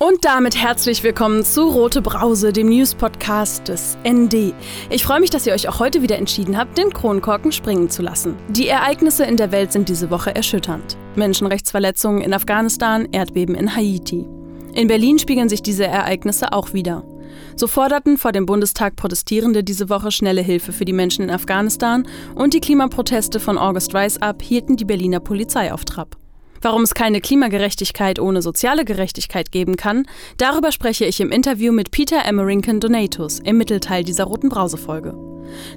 Und damit herzlich willkommen zu Rote Brause, dem News-Podcast des ND. Ich freue mich, dass ihr euch auch heute wieder entschieden habt, den Kronkorken springen zu lassen. Die Ereignisse in der Welt sind diese Woche erschütternd. Menschenrechtsverletzungen in Afghanistan, Erdbeben in Haiti. In Berlin spiegeln sich diese Ereignisse auch wieder. So forderten vor dem Bundestag Protestierende diese Woche schnelle Hilfe für die Menschen in Afghanistan und die Klimaproteste von August Rise Up hielten die Berliner Polizei auf Trab. Warum es keine Klimagerechtigkeit ohne soziale Gerechtigkeit geben kann, darüber spreche ich im Interview mit Peter Emmerington Donatus im Mittelteil dieser roten Brausefolge.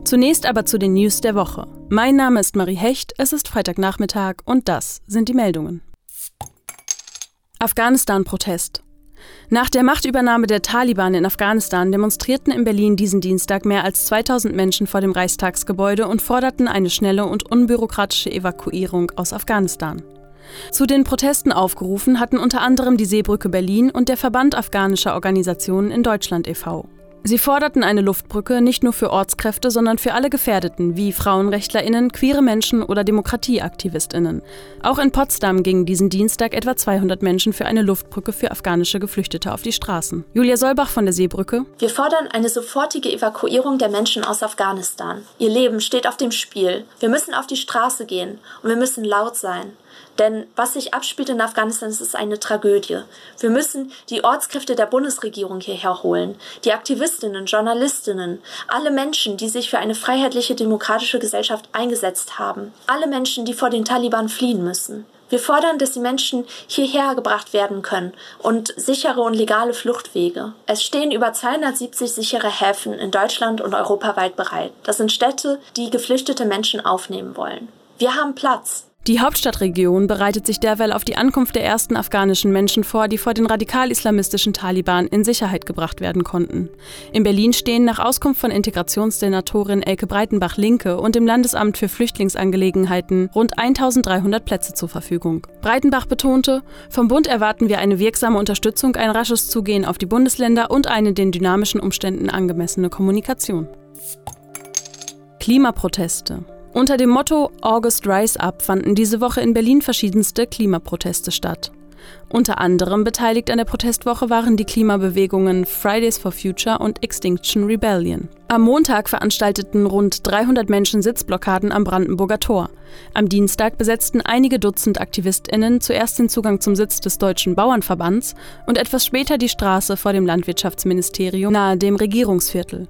Zunächst aber zu den News der Woche. Mein Name ist Marie Hecht, es ist Freitagnachmittag und das sind die Meldungen. Afghanistan-Protest. Nach der Machtübernahme der Taliban in Afghanistan demonstrierten in Berlin diesen Dienstag mehr als 2000 Menschen vor dem Reichstagsgebäude und forderten eine schnelle und unbürokratische Evakuierung aus Afghanistan. Zu den Protesten aufgerufen hatten unter anderem die Seebrücke Berlin und der Verband afghanischer Organisationen in Deutschland e.V. Sie forderten eine Luftbrücke nicht nur für Ortskräfte, sondern für alle Gefährdeten wie Frauenrechtlerinnen, queere Menschen oder Demokratieaktivistinnen. Auch in Potsdam gingen diesen Dienstag etwa 200 Menschen für eine Luftbrücke für afghanische Geflüchtete auf die Straßen. Julia Solbach von der Seebrücke. Wir fordern eine sofortige Evakuierung der Menschen aus Afghanistan. Ihr Leben steht auf dem Spiel. Wir müssen auf die Straße gehen und wir müssen laut sein. Denn was sich abspielt in Afghanistan, ist eine Tragödie. Wir müssen die Ortskräfte der Bundesregierung hierher holen, die Aktivistinnen, Journalistinnen, alle Menschen, die sich für eine freiheitliche demokratische Gesellschaft eingesetzt haben, alle Menschen, die vor den Taliban fliehen müssen. Wir fordern, dass die Menschen hierher gebracht werden können und sichere und legale Fluchtwege. Es stehen über 270 sichere Häfen in Deutschland und europaweit bereit. Das sind Städte, die geflüchtete Menschen aufnehmen wollen. Wir haben Platz. Die Hauptstadtregion bereitet sich derweil auf die Ankunft der ersten afghanischen Menschen vor, die vor den radikal-islamistischen Taliban in Sicherheit gebracht werden konnten. In Berlin stehen nach Auskunft von Integrationssenatorin Elke Breitenbach-Linke und dem Landesamt für Flüchtlingsangelegenheiten rund 1300 Plätze zur Verfügung. Breitenbach betonte, vom Bund erwarten wir eine wirksame Unterstützung, ein rasches Zugehen auf die Bundesländer und eine den dynamischen Umständen angemessene Kommunikation. Klimaproteste. Unter dem Motto August Rise Up fanden diese Woche in Berlin verschiedenste Klimaproteste statt. Unter anderem beteiligt an der Protestwoche waren die Klimabewegungen Fridays for Future und Extinction Rebellion. Am Montag veranstalteten rund 300 Menschen Sitzblockaden am Brandenburger Tor. Am Dienstag besetzten einige Dutzend AktivistInnen zuerst den Zugang zum Sitz des Deutschen Bauernverbands und etwas später die Straße vor dem Landwirtschaftsministerium nahe dem Regierungsviertel.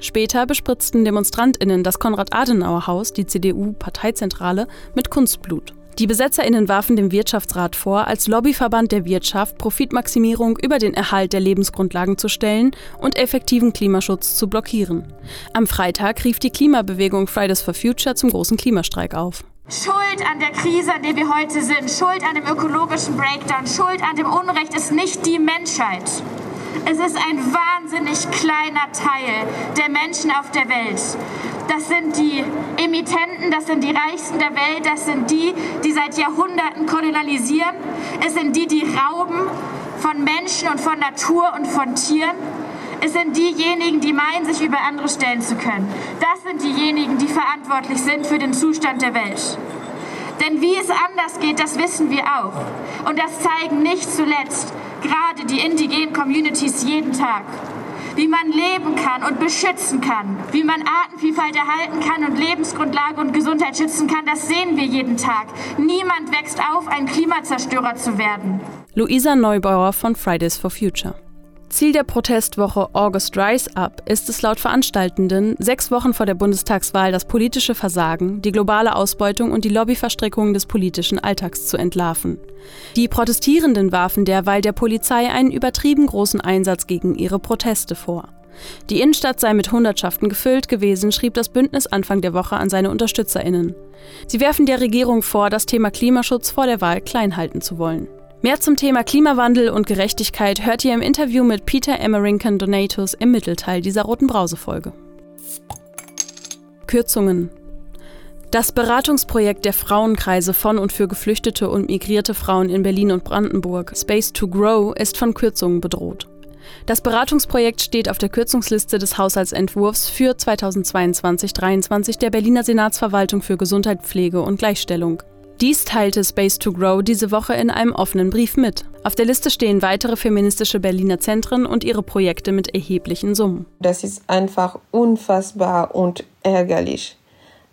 Später bespritzten DemonstrantInnen das Konrad-Adenauer-Haus, die CDU-Parteizentrale, mit Kunstblut. Die BesetzerInnen warfen dem Wirtschaftsrat vor, als Lobbyverband der Wirtschaft Profitmaximierung über den Erhalt der Lebensgrundlagen zu stellen und effektiven Klimaschutz zu blockieren. Am Freitag rief die Klimabewegung Fridays for Future zum großen Klimastreik auf. Schuld an der Krise, an der wir heute sind, Schuld an dem ökologischen Breakdown, Schuld an dem Unrecht ist nicht die Menschheit. Es ist ein wahnsinnig kleiner Teil der Menschen auf der Welt. Das sind die Emittenten, das sind die Reichsten der Welt, das sind die, die seit Jahrhunderten kolonialisieren. Es sind die, die rauben von Menschen und von Natur und von Tieren. Es sind diejenigen, die meinen, sich über andere stellen zu können. Das sind diejenigen, die verantwortlich sind für den Zustand der Welt. Denn wie es anders geht, das wissen wir auch. Und das zeigen nicht zuletzt gerade die indigenen Communities jeden Tag. Wie man leben kann und beschützen kann, wie man Artenvielfalt erhalten kann und Lebensgrundlage und Gesundheit schützen kann, das sehen wir jeden Tag. Niemand wächst auf, ein Klimazerstörer zu werden. Luisa Neubauer von Fridays for Future. Ziel der Protestwoche August Rise Up ist es laut Veranstaltenden, sechs Wochen vor der Bundestagswahl das politische Versagen, die globale Ausbeutung und die Lobbyverstrickungen des politischen Alltags zu entlarven. Die Protestierenden warfen derweil der Polizei einen übertrieben großen Einsatz gegen ihre Proteste vor. Die Innenstadt sei mit Hundertschaften gefüllt gewesen, schrieb das Bündnis Anfang der Woche an seine UnterstützerInnen. Sie werfen der Regierung vor, das Thema Klimaschutz vor der Wahl klein halten zu wollen. Mehr zum Thema Klimawandel und Gerechtigkeit hört ihr im Interview mit Peter Emmerington Donatus im Mittelteil dieser roten Brausefolge. Kürzungen. Das Beratungsprojekt der Frauenkreise von und für geflüchtete und migrierte Frauen in Berlin und Brandenburg, Space to Grow, ist von Kürzungen bedroht. Das Beratungsprojekt steht auf der Kürzungsliste des Haushaltsentwurfs für 2022-23 der Berliner Senatsverwaltung für Gesundheit, Pflege und Gleichstellung. Dies teilte Space to Grow diese Woche in einem offenen Brief mit. Auf der Liste stehen weitere feministische Berliner Zentren und ihre Projekte mit erheblichen Summen. Das ist einfach unfassbar und ärgerlich.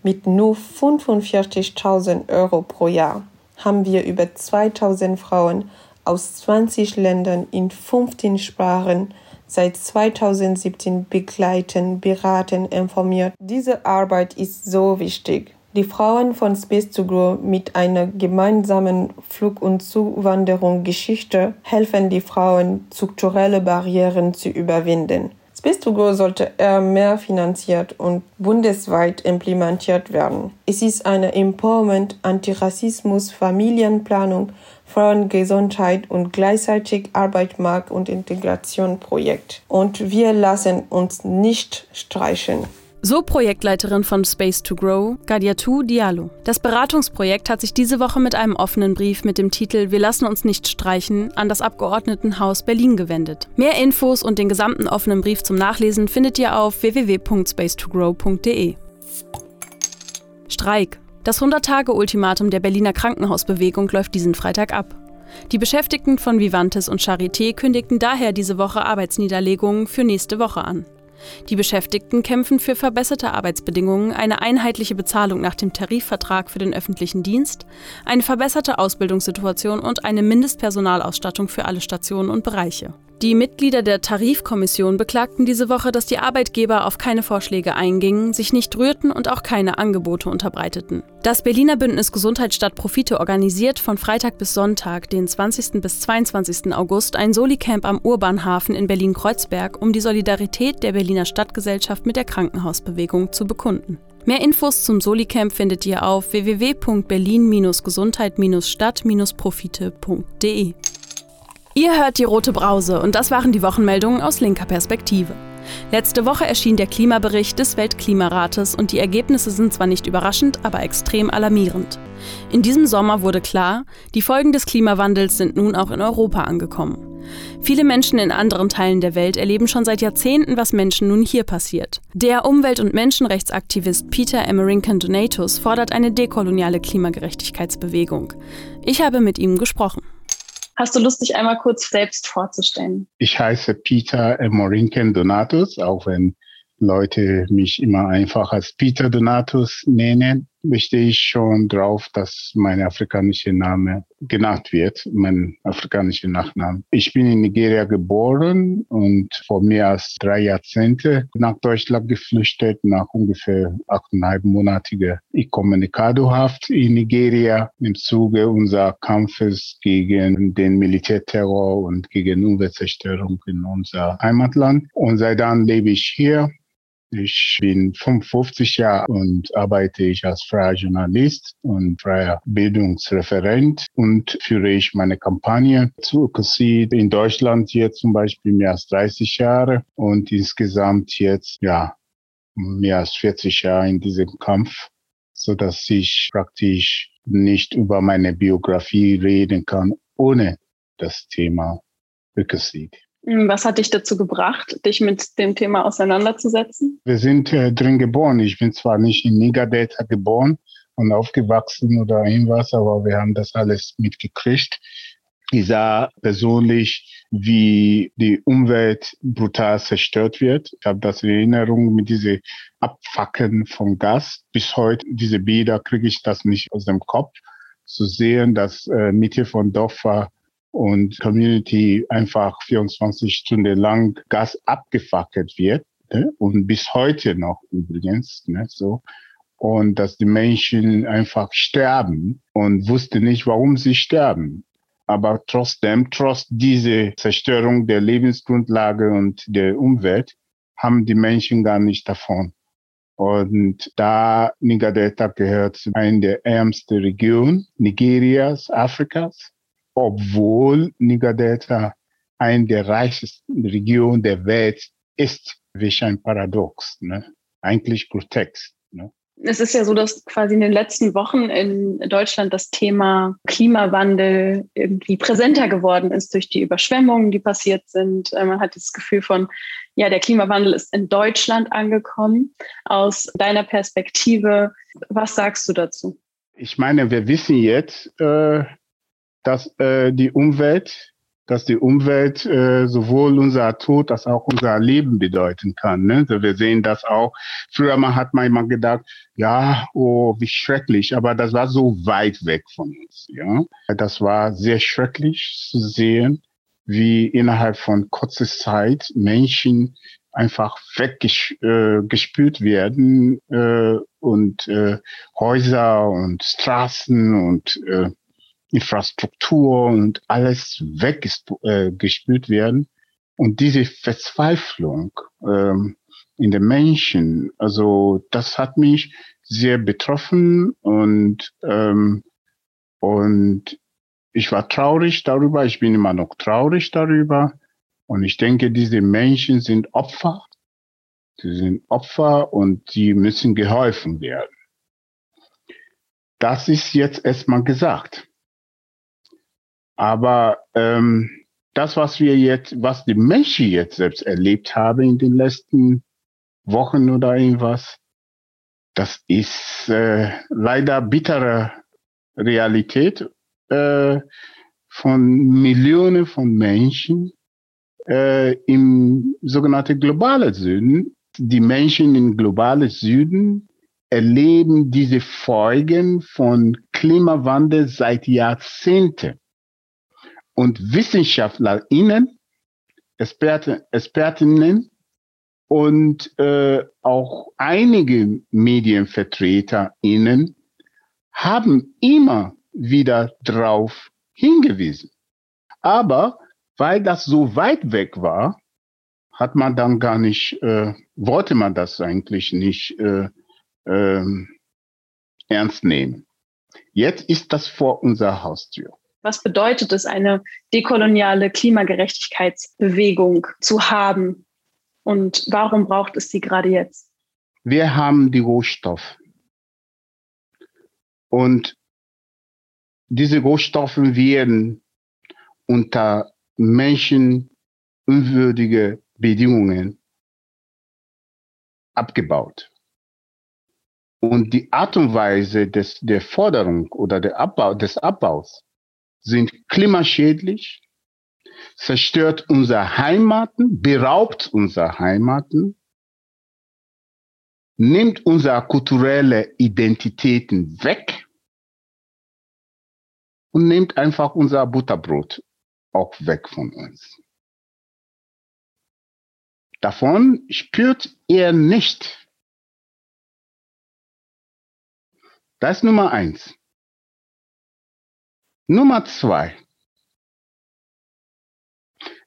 Mit nur 45.000 Euro pro Jahr haben wir über 2000 Frauen aus 20 Ländern in 15 Sprachen seit 2017 begleiten, beraten, informiert. Diese Arbeit ist so wichtig. Die Frauen von Space to Grow mit einer gemeinsamen Flug- und Zuwanderungsgeschichte helfen die Frauen, strukturelle Barrieren zu überwinden. Space to Go sollte eher mehr finanziert und bundesweit implementiert werden. Es ist eine Empowerment, Antirassismus, Familienplanung, Frauengesundheit und gleichzeitig Arbeitsmarkt- und Integrationprojekt. Und wir lassen uns nicht streichen. So Projektleiterin von Space to Grow, Gadiatou Diallo. Das Beratungsprojekt hat sich diese Woche mit einem offenen Brief mit dem Titel Wir lassen uns nicht streichen an das Abgeordnetenhaus Berlin gewendet. Mehr Infos und den gesamten offenen Brief zum Nachlesen findet ihr auf www.spacetogrow.de. Streik. Das 100-Tage-Ultimatum der Berliner Krankenhausbewegung läuft diesen Freitag ab. Die Beschäftigten von Vivantes und Charité kündigten daher diese Woche Arbeitsniederlegungen für nächste Woche an. Die Beschäftigten kämpfen für verbesserte Arbeitsbedingungen, eine einheitliche Bezahlung nach dem Tarifvertrag für den öffentlichen Dienst, eine verbesserte Ausbildungssituation und eine Mindestpersonalausstattung für alle Stationen und Bereiche. Die Mitglieder der Tarifkommission beklagten diese Woche, dass die Arbeitgeber auf keine Vorschläge eingingen, sich nicht rührten und auch keine Angebote unterbreiteten. Das Berliner Bündnis Gesundheit statt Profite organisiert von Freitag bis Sonntag, den 20. bis 22. August, ein Soli-Camp am Urbanhafen in Berlin-Kreuzberg, um die Solidarität der Berliner Stadtgesellschaft mit der Krankenhausbewegung zu bekunden. Mehr Infos zum Soli-Camp findet ihr auf www.berlin-gesundheit-stadt-profite.de. Ihr hört die Rote Brause und das waren die Wochenmeldungen aus linker Perspektive. Letzte Woche erschien der Klimabericht des Weltklimarates und die Ergebnisse sind zwar nicht überraschend, aber extrem alarmierend. In diesem Sommer wurde klar, die Folgen des Klimawandels sind nun auch in Europa angekommen. Viele Menschen in anderen Teilen der Welt erleben schon seit Jahrzehnten, was Menschen nun hier passiert. Der Umwelt- und Menschenrechtsaktivist Peter Emerinkan Donatus fordert eine dekoloniale Klimagerechtigkeitsbewegung. Ich habe mit ihm gesprochen. Hast du Lust, dich einmal kurz selbst vorzustellen? Ich heiße Peter Morinken Donatus, auch wenn Leute mich immer einfach als Peter Donatus nennen, bestehe ich schon drauf, dass mein afrikanischer Name genannt wird, mein afrikanischer Nachname. Ich bin in Nigeria geboren und vor mehr als drei Jahrzehnte nach Deutschland geflüchtet, nach ungefähr achteinhalb monatiger Incommunicado-Haft in Nigeria im Zuge unserer Kampfes gegen den Militärterror und gegen Umweltzerstörung in unser Heimatland. Und seit dann lebe ich hier ich bin 55 Jahre und arbeite ich als freier Journalist und freier Bildungsreferent und führe ich meine Kampagne zu Ökocid in Deutschland hier zum Beispiel mehr als 30 Jahre und insgesamt jetzt, ja, mehr als 40 Jahre in diesem Kampf, so dass ich praktisch nicht über meine Biografie reden kann, ohne das Thema Ökocid. Hm, was hat dich dazu gebracht, dich mit dem Thema auseinanderzusetzen? Wir sind äh, drin geboren. Ich bin zwar nicht in Niger-Delta geboren und aufgewachsen oder irgendwas, aber wir haben das alles mitgekriegt. Ich sah persönlich, wie die Umwelt brutal zerstört wird. Ich habe das in Erinnerung mit diese Abfacken von Gas. Bis heute, diese Bilder kriege ich das nicht aus dem Kopf. Zu sehen, dass äh, Mitte von Dorfer und Community einfach 24 Stunden lang Gas abgefackelt wird ne? und bis heute noch übrigens ne? so und dass die Menschen einfach sterben und wusste nicht, warum sie sterben. Aber trotzdem, trotz dieser Zerstörung der Lebensgrundlage und der Umwelt, haben die Menschen gar nicht davon. Und da Niger Delta gehört zu einer der ärmsten Regionen Nigerias, Afrikas obwohl Niger Delta eine der reichsten Regionen der Welt ist. Welch ein Paradox, ne? Eigentlich grotesk. Ne? Es ist ja so, dass quasi in den letzten Wochen in Deutschland das Thema Klimawandel irgendwie präsenter geworden ist durch die Überschwemmungen, die passiert sind. Äh, man hat das Gefühl von, ja, der Klimawandel ist in Deutschland angekommen. Aus deiner Perspektive, was sagst du dazu? Ich meine, wir wissen jetzt, äh, dass äh, die Umwelt, dass die Umwelt äh, sowohl unser Tod als auch unser Leben bedeuten kann. Ne? Also wir sehen das auch. Früher mal hat man immer gedacht, ja, oh, wie schrecklich, aber das war so weit weg von uns. Ja, das war sehr schrecklich zu sehen, wie innerhalb von kurzer Zeit Menschen einfach weggespült äh, werden äh, und äh, Häuser und Straßen und äh, Infrastruktur und alles weggespült äh, werden. Und diese Verzweiflung ähm, in den Menschen, also das hat mich sehr betroffen und ähm, und ich war traurig darüber, ich bin immer noch traurig darüber. Und ich denke, diese Menschen sind Opfer. Sie sind Opfer und sie müssen geholfen werden. Das ist jetzt erstmal gesagt. Aber ähm, das, was wir jetzt, was die Menschen jetzt selbst erlebt haben in den letzten Wochen oder irgendwas, das ist äh, leider bittere Realität äh, von Millionen von Menschen äh, im sogenannten globalen Süden. Die Menschen im globalen Süden erleben diese Folgen von Klimawandel seit Jahrzehnten und WissenschaftlerInnen, Experten, Expertinnen und äh, auch einige MedienvertreterInnen haben immer wieder drauf hingewiesen. Aber weil das so weit weg war, hat man dann gar nicht, äh, wollte man das eigentlich nicht äh, äh, ernst nehmen. Jetzt ist das vor unserer Haustür. Was bedeutet es, eine dekoloniale Klimagerechtigkeitsbewegung zu haben? Und warum braucht es sie gerade jetzt? Wir haben die Rohstoffe. Und diese Rohstoffe werden unter menschenunwürdige Bedingungen abgebaut. Und die Art und Weise des, der Forderung oder der Abbau, des Abbaus sind klimaschädlich, zerstört unsere Heimaten, beraubt unsere Heimaten, nimmt unsere kulturelle Identitäten weg und nimmt einfach unser Butterbrot auch weg von uns. Davon spürt er nicht. Das ist Nummer eins. Nummer zwei.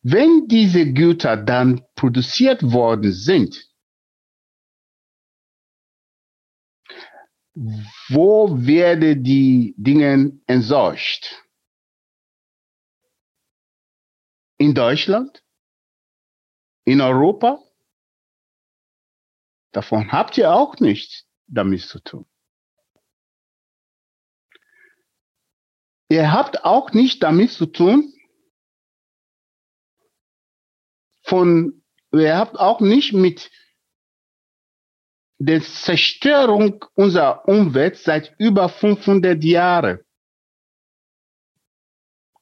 Wenn diese Güter dann produziert worden sind, wo werden die Dinge entsorgt? In Deutschland? In Europa? Davon habt ihr auch nichts damit zu tun. Ihr habt auch nicht damit zu tun, von, ihr habt auch nicht mit der Zerstörung unserer Umwelt seit über 500 Jahren.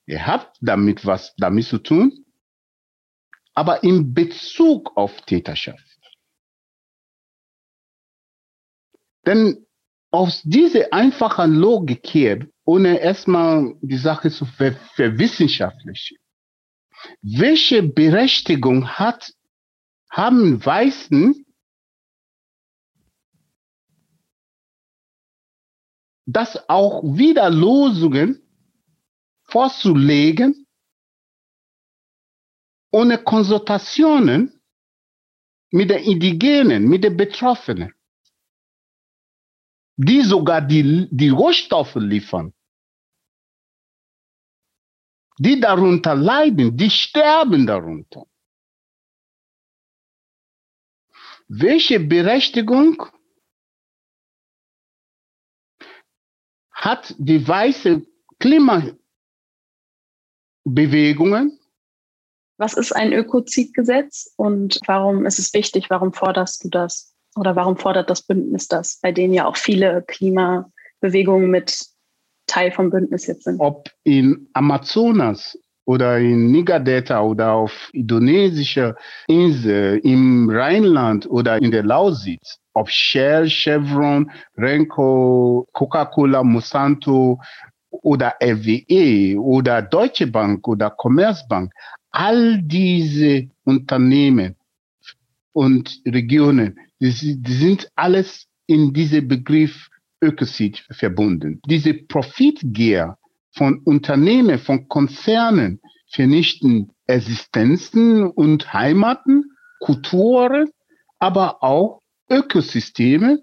Ihr habt damit was damit zu tun, aber in Bezug auf Täterschaft. Denn aus dieser einfachen Logik her, ohne erstmal die Sache zu ver verwissenschaftlichen, welche Berechtigung hat, haben Weißen, das auch wieder Losungen vorzulegen, ohne Konsultationen mit den Indigenen, mit den Betroffenen, die sogar die, die Rohstoffe liefern, die darunter leiden, die sterben darunter. Welche Berechtigung hat die weiße Klimabewegungen? Was ist ein Ökozidgesetz und warum ist es wichtig? Warum forderst du das? Oder warum fordert das Bündnis das, bei denen ja auch viele Klima Bewegungen mit Teil vom Bündnis jetzt sind. Ob in Amazonas oder in Niger-Delta oder auf indonesischer Insel, im Rheinland oder in der Lausitz, ob Shell, Chevron, Renko, Coca-Cola, Monsanto oder RWE oder Deutsche Bank oder Commerzbank, all diese Unternehmen und Regionen, die, sind alles in diesem Begriff Ökocid verbunden. Diese Profitgier von Unternehmen, von Konzernen vernichten Existenzen und Heimaten, Kulturen, aber auch Ökosysteme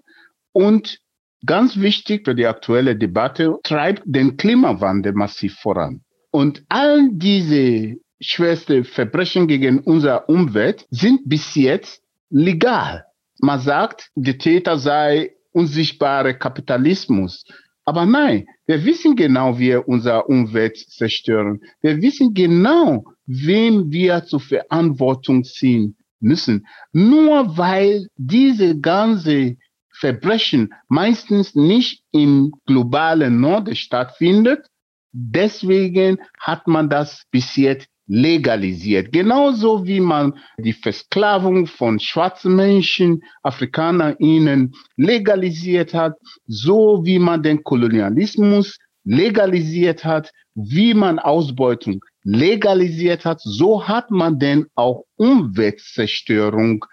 und ganz wichtig für die aktuelle Debatte, treibt den Klimawandel massiv voran. Und all diese schwerste Verbrechen gegen unsere Umwelt sind bis jetzt legal. Man sagt, der Täter sei unsichtbare Kapitalismus. Aber nein, wir wissen genau, wie wir unsere Umwelt zerstören. Wir wissen genau, wem wir zur Verantwortung ziehen müssen. Nur weil diese ganze Verbrechen meistens nicht im globalen Norden stattfindet, deswegen hat man das bis jetzt legalisiert. Genauso wie man die Versklavung von schwarzen Menschen, AfrikanerInnen legalisiert hat, so wie man den Kolonialismus legalisiert hat, wie man Ausbeutung legalisiert hat, so hat man denn auch Umweltzerstörung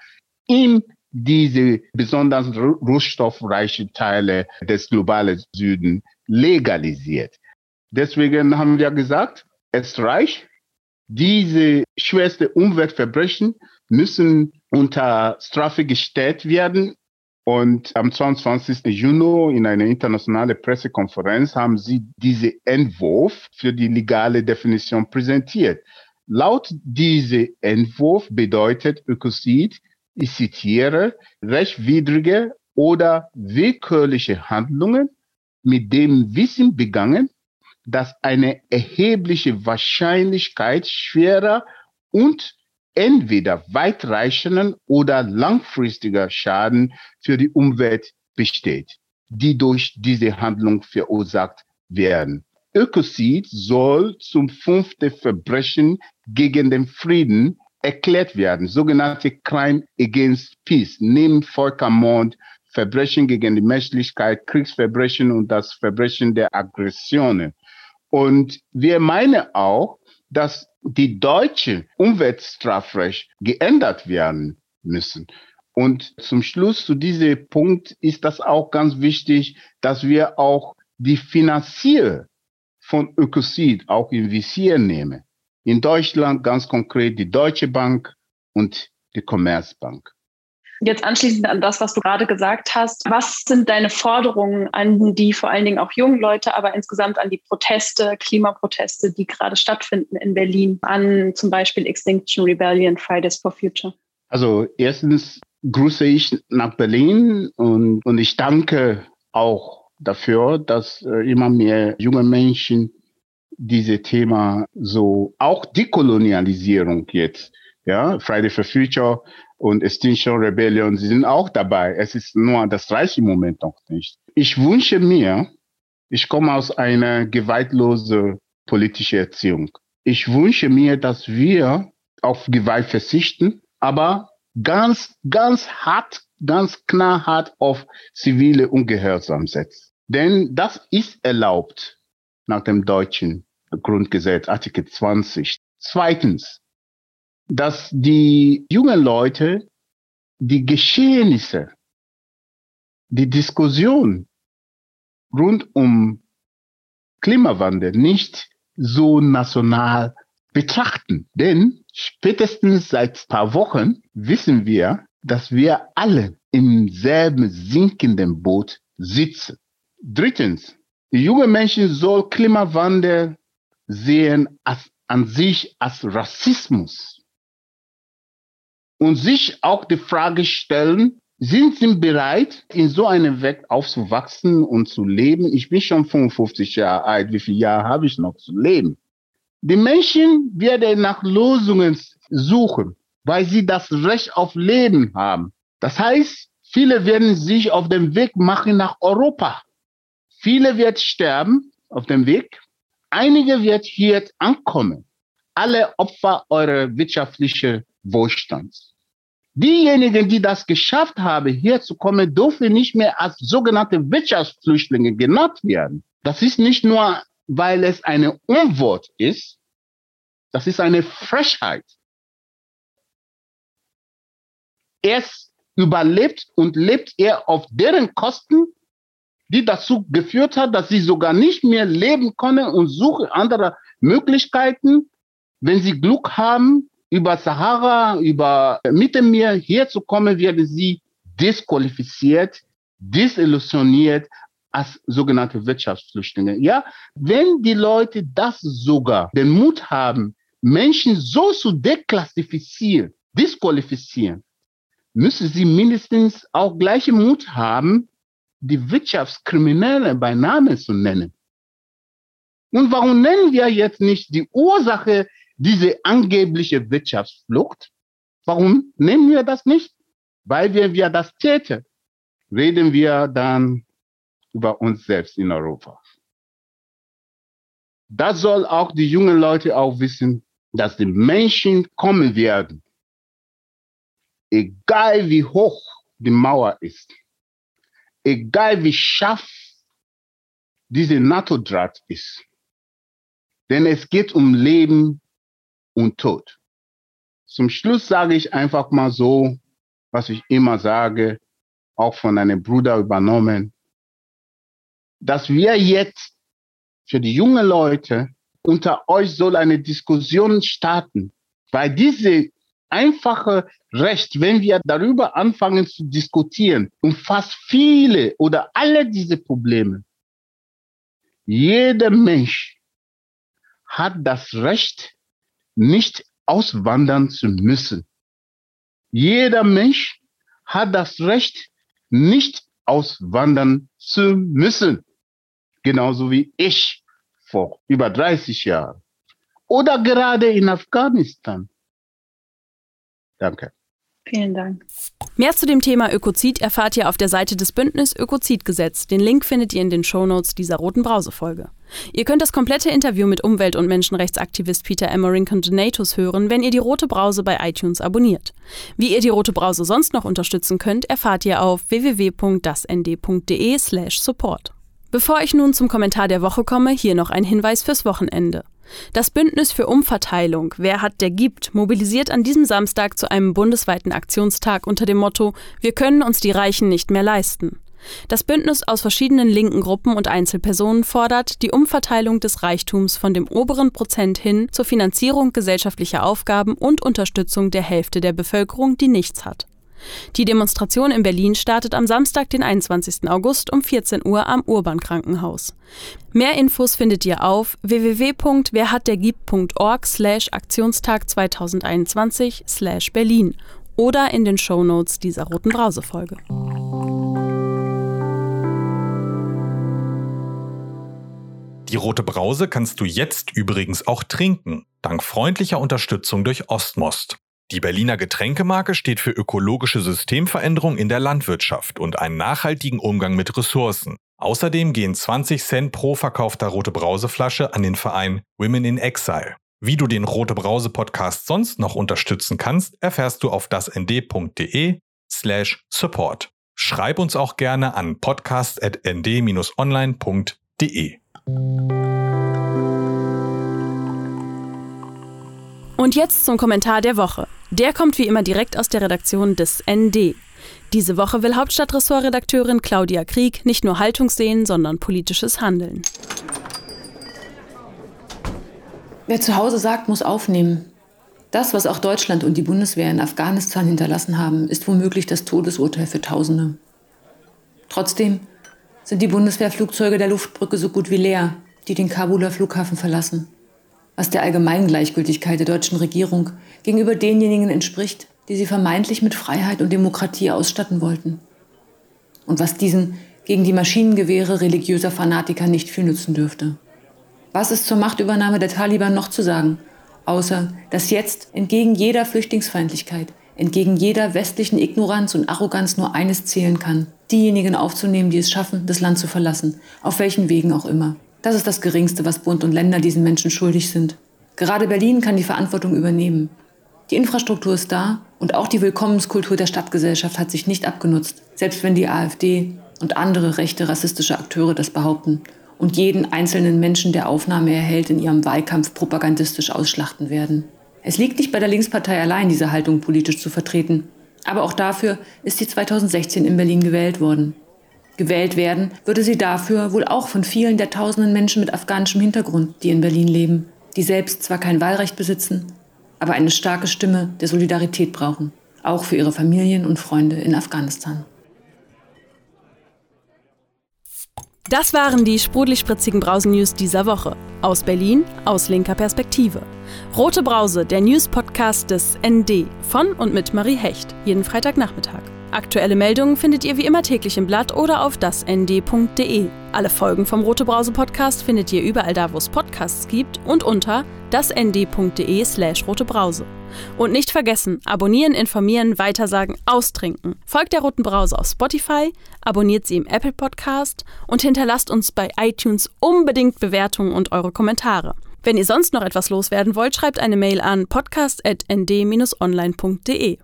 in diese besonders rohstoffreichen Teile des globalen Süden legalisiert. Deswegen haben wir gesagt, es reicht, diese schwerste Umweltverbrechen müssen unter Strafe gestellt werden. Und am 22. Juni in einer internationalen Pressekonferenz haben sie diese Entwurf für die legale Definition präsentiert. Laut diesem Entwurf bedeutet Ökozid, ich zitiere, rechtwidrige oder willkürliche Handlungen mit dem Wissen begangen, dass eine erhebliche Wahrscheinlichkeit schwerer und entweder weitreichenden oder langfristiger Schaden für die Umwelt besteht, die durch diese Handlung verursacht werden. Ökozid soll zum fünften Verbrechen gegen den Frieden erklärt werden, sogenannte Crime Against Peace, neben Völkermord, Verbrechen gegen die Menschlichkeit, Kriegsverbrechen und das Verbrechen der Aggressionen. Und wir meinen auch, dass die deutsche Umweltstrafrecht geändert werden müssen. Und zum Schluss zu diesem Punkt ist das auch ganz wichtig, dass wir auch die Finanzier von Ökocid auch im Visier nehmen. In Deutschland ganz konkret die Deutsche Bank und die Commerzbank. Jetzt anschließend an das, was du gerade gesagt hast, was sind deine Forderungen an die vor allen Dingen auch jungen Leute, aber insgesamt an die Proteste, Klimaproteste, die gerade stattfinden in Berlin, an zum Beispiel Extinction Rebellion, Fridays for Future? Also erstens grüße ich nach Berlin und, und ich danke auch dafür, dass äh, immer mehr junge Menschen diese Thema so auch Dekolonialisierung jetzt, ja, Friday for Future und Extinction Rebellion, sie sind auch dabei. Es ist nur das reiche Moment noch nicht. Ich wünsche mir, ich komme aus einer gewaltlosen politischen Erziehung. Ich wünsche mir, dass wir auf Gewalt verzichten, aber ganz, ganz hart, ganz knallhart auf zivile Ungehorsam setzen. Denn das ist erlaubt nach dem deutschen Grundgesetz, Artikel 20. Zweitens, dass die jungen Leute die Geschehnisse, die Diskussion rund um Klimawandel nicht so national betrachten. Denn spätestens seit paar Wochen wissen wir, dass wir alle im selben sinkenden Boot sitzen. Drittens, die junge Menschen soll Klimawandel sehen als, an sich als Rassismus und sich auch die Frage stellen, sind sie bereit, in so einer Welt aufzuwachsen und zu leben? Ich bin schon 55 Jahre alt. Wie viele Jahre habe ich noch zu leben? Die Menschen werden nach Lösungen suchen, weil sie das Recht auf Leben haben. Das heißt, viele werden sich auf den Weg machen nach Europa. Viele wird sterben auf dem Weg. Einige wird hier ankommen. Alle Opfer eurer wirtschaftlichen Wohlstands. Diejenigen, die das geschafft haben, hier zu kommen, dürfen nicht mehr als sogenannte Wirtschaftsflüchtlinge genannt werden. Das ist nicht nur, weil es eine Unwort ist, das ist eine Frechheit. Erst überlebt und lebt er auf deren Kosten, die dazu geführt hat, dass sie sogar nicht mehr leben können und suchen andere Möglichkeiten, wenn sie Glück haben, über Sahara, über Mittelmeer herzukommen, werden sie disqualifiziert, desillusioniert als sogenannte Wirtschaftsflüchtlinge. Ja, wenn die Leute das sogar den Mut haben, Menschen so zu deklassifizieren, disqualifizieren, müssen sie mindestens auch gleichen Mut haben, die Wirtschaftskriminelle bei Namen zu nennen. Und warum nennen wir jetzt nicht die Ursache diese angebliche Wirtschaftsflucht. Warum nehmen wir das nicht? Weil wir, wir das täten, reden wir dann über uns selbst in Europa. Das soll auch die jungen Leute auch wissen, dass die Menschen kommen werden. Egal wie hoch die Mauer ist, egal wie scharf diese NATO-Draht ist. Denn es geht um Leben und Tod. Zum Schluss sage ich einfach mal so, was ich immer sage, auch von einem Bruder übernommen, dass wir jetzt für die jungen Leute unter euch soll eine Diskussion starten, weil diese einfache Recht, wenn wir darüber anfangen zu diskutieren, umfasst viele oder alle diese Probleme. Jeder Mensch hat das Recht, nicht auswandern zu müssen. Jeder Mensch hat das Recht, nicht auswandern zu müssen. Genauso wie ich vor über 30 Jahren. Oder gerade in Afghanistan. Danke. Vielen Dank. Mehr zu dem Thema Ökozid erfahrt ihr auf der Seite des Bündnis Ökozidgesetz. Den Link findet ihr in den Shownotes dieser roten Brause-Folge. Ihr könnt das komplette Interview mit Umwelt- und Menschenrechtsaktivist Peter Emmerink Donatus hören, wenn ihr die Rote Brause bei iTunes abonniert. Wie ihr die Rote Brause sonst noch unterstützen könnt, erfahrt ihr auf www.dasnd.de/support. Bevor ich nun zum Kommentar der Woche komme, hier noch ein Hinweis fürs Wochenende. Das Bündnis für Umverteilung Wer hat, der gibt mobilisiert an diesem Samstag zu einem bundesweiten Aktionstag unter dem Motto Wir können uns die Reichen nicht mehr leisten. Das Bündnis aus verschiedenen linken Gruppen und Einzelpersonen fordert die Umverteilung des Reichtums von dem oberen Prozent hin zur Finanzierung gesellschaftlicher Aufgaben und Unterstützung der Hälfte der Bevölkerung, die nichts hat. Die Demonstration in Berlin startet am Samstag, den 21. August um 14 Uhr am Urban Krankenhaus. Mehr Infos findet ihr auf www.werhatdergibt.org slash Aktionstag 2021 slash Berlin oder in den Shownotes dieser roten Brausefolge. Die rote Brause kannst du jetzt übrigens auch trinken, dank freundlicher Unterstützung durch Ostmost. Die Berliner Getränkemarke steht für ökologische Systemveränderung in der Landwirtschaft und einen nachhaltigen Umgang mit Ressourcen. Außerdem gehen 20 Cent pro verkaufter Rote Brauseflasche an den Verein Women in Exile. Wie du den Rote Brause Podcast sonst noch unterstützen kannst, erfährst du auf dasnd.de slash support. Schreib uns auch gerne an podcast.nd-online.de. Und jetzt zum Kommentar der Woche. Der kommt wie immer direkt aus der Redaktion des ND. Diese Woche will Hauptstadtressortredakteurin Claudia Krieg nicht nur Haltung sehen, sondern politisches Handeln. Wer zu Hause sagt, muss aufnehmen. Das, was auch Deutschland und die Bundeswehr in Afghanistan hinterlassen haben, ist womöglich das Todesurteil für Tausende. Trotzdem sind die Bundeswehrflugzeuge der Luftbrücke so gut wie leer, die den Kabuler Flughafen verlassen was der Allgemeingleichgültigkeit der deutschen Regierung gegenüber denjenigen entspricht, die sie vermeintlich mit Freiheit und Demokratie ausstatten wollten. Und was diesen gegen die Maschinengewehre religiöser Fanatiker nicht viel nützen dürfte. Was ist zur Machtübernahme der Taliban noch zu sagen, außer dass jetzt entgegen jeder Flüchtlingsfeindlichkeit entgegen jeder westlichen Ignoranz und Arroganz nur eines zählen kann. Diejenigen aufzunehmen, die es schaffen, das Land zu verlassen, auf welchen Wegen auch immer. Das ist das Geringste, was Bund und Länder diesen Menschen schuldig sind. Gerade Berlin kann die Verantwortung übernehmen. Die Infrastruktur ist da und auch die Willkommenskultur der Stadtgesellschaft hat sich nicht abgenutzt, selbst wenn die AfD und andere rechte rassistische Akteure das behaupten und jeden einzelnen Menschen, der Aufnahme erhält, in ihrem Wahlkampf propagandistisch ausschlachten werden. Es liegt nicht bei der Linkspartei allein, diese Haltung politisch zu vertreten. Aber auch dafür ist sie 2016 in Berlin gewählt worden. Gewählt werden würde sie dafür wohl auch von vielen der tausenden Menschen mit afghanischem Hintergrund, die in Berlin leben, die selbst zwar kein Wahlrecht besitzen, aber eine starke Stimme der Solidarität brauchen, auch für ihre Familien und Freunde in Afghanistan. Das waren die sprudelig-spritzigen Brausen-News dieser Woche. Aus Berlin, aus linker Perspektive. Rote Brause, der News-Podcast des ND von und mit Marie Hecht, jeden Freitagnachmittag. Aktuelle Meldungen findet ihr wie immer täglich im Blatt oder auf dasnd.de. Alle Folgen vom Rote Brause Podcast findet ihr überall da, wo es Podcasts gibt und unter dasnd.de slash rotebrause. Und nicht vergessen, abonnieren, informieren, weitersagen, austrinken. Folgt der Roten Brause auf Spotify, abonniert sie im Apple Podcast und hinterlasst uns bei iTunes unbedingt Bewertungen und eure Kommentare. Wenn ihr sonst noch etwas loswerden wollt, schreibt eine Mail an podcast.nd-online.de.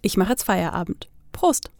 Ich mache jetzt Feierabend. Prost!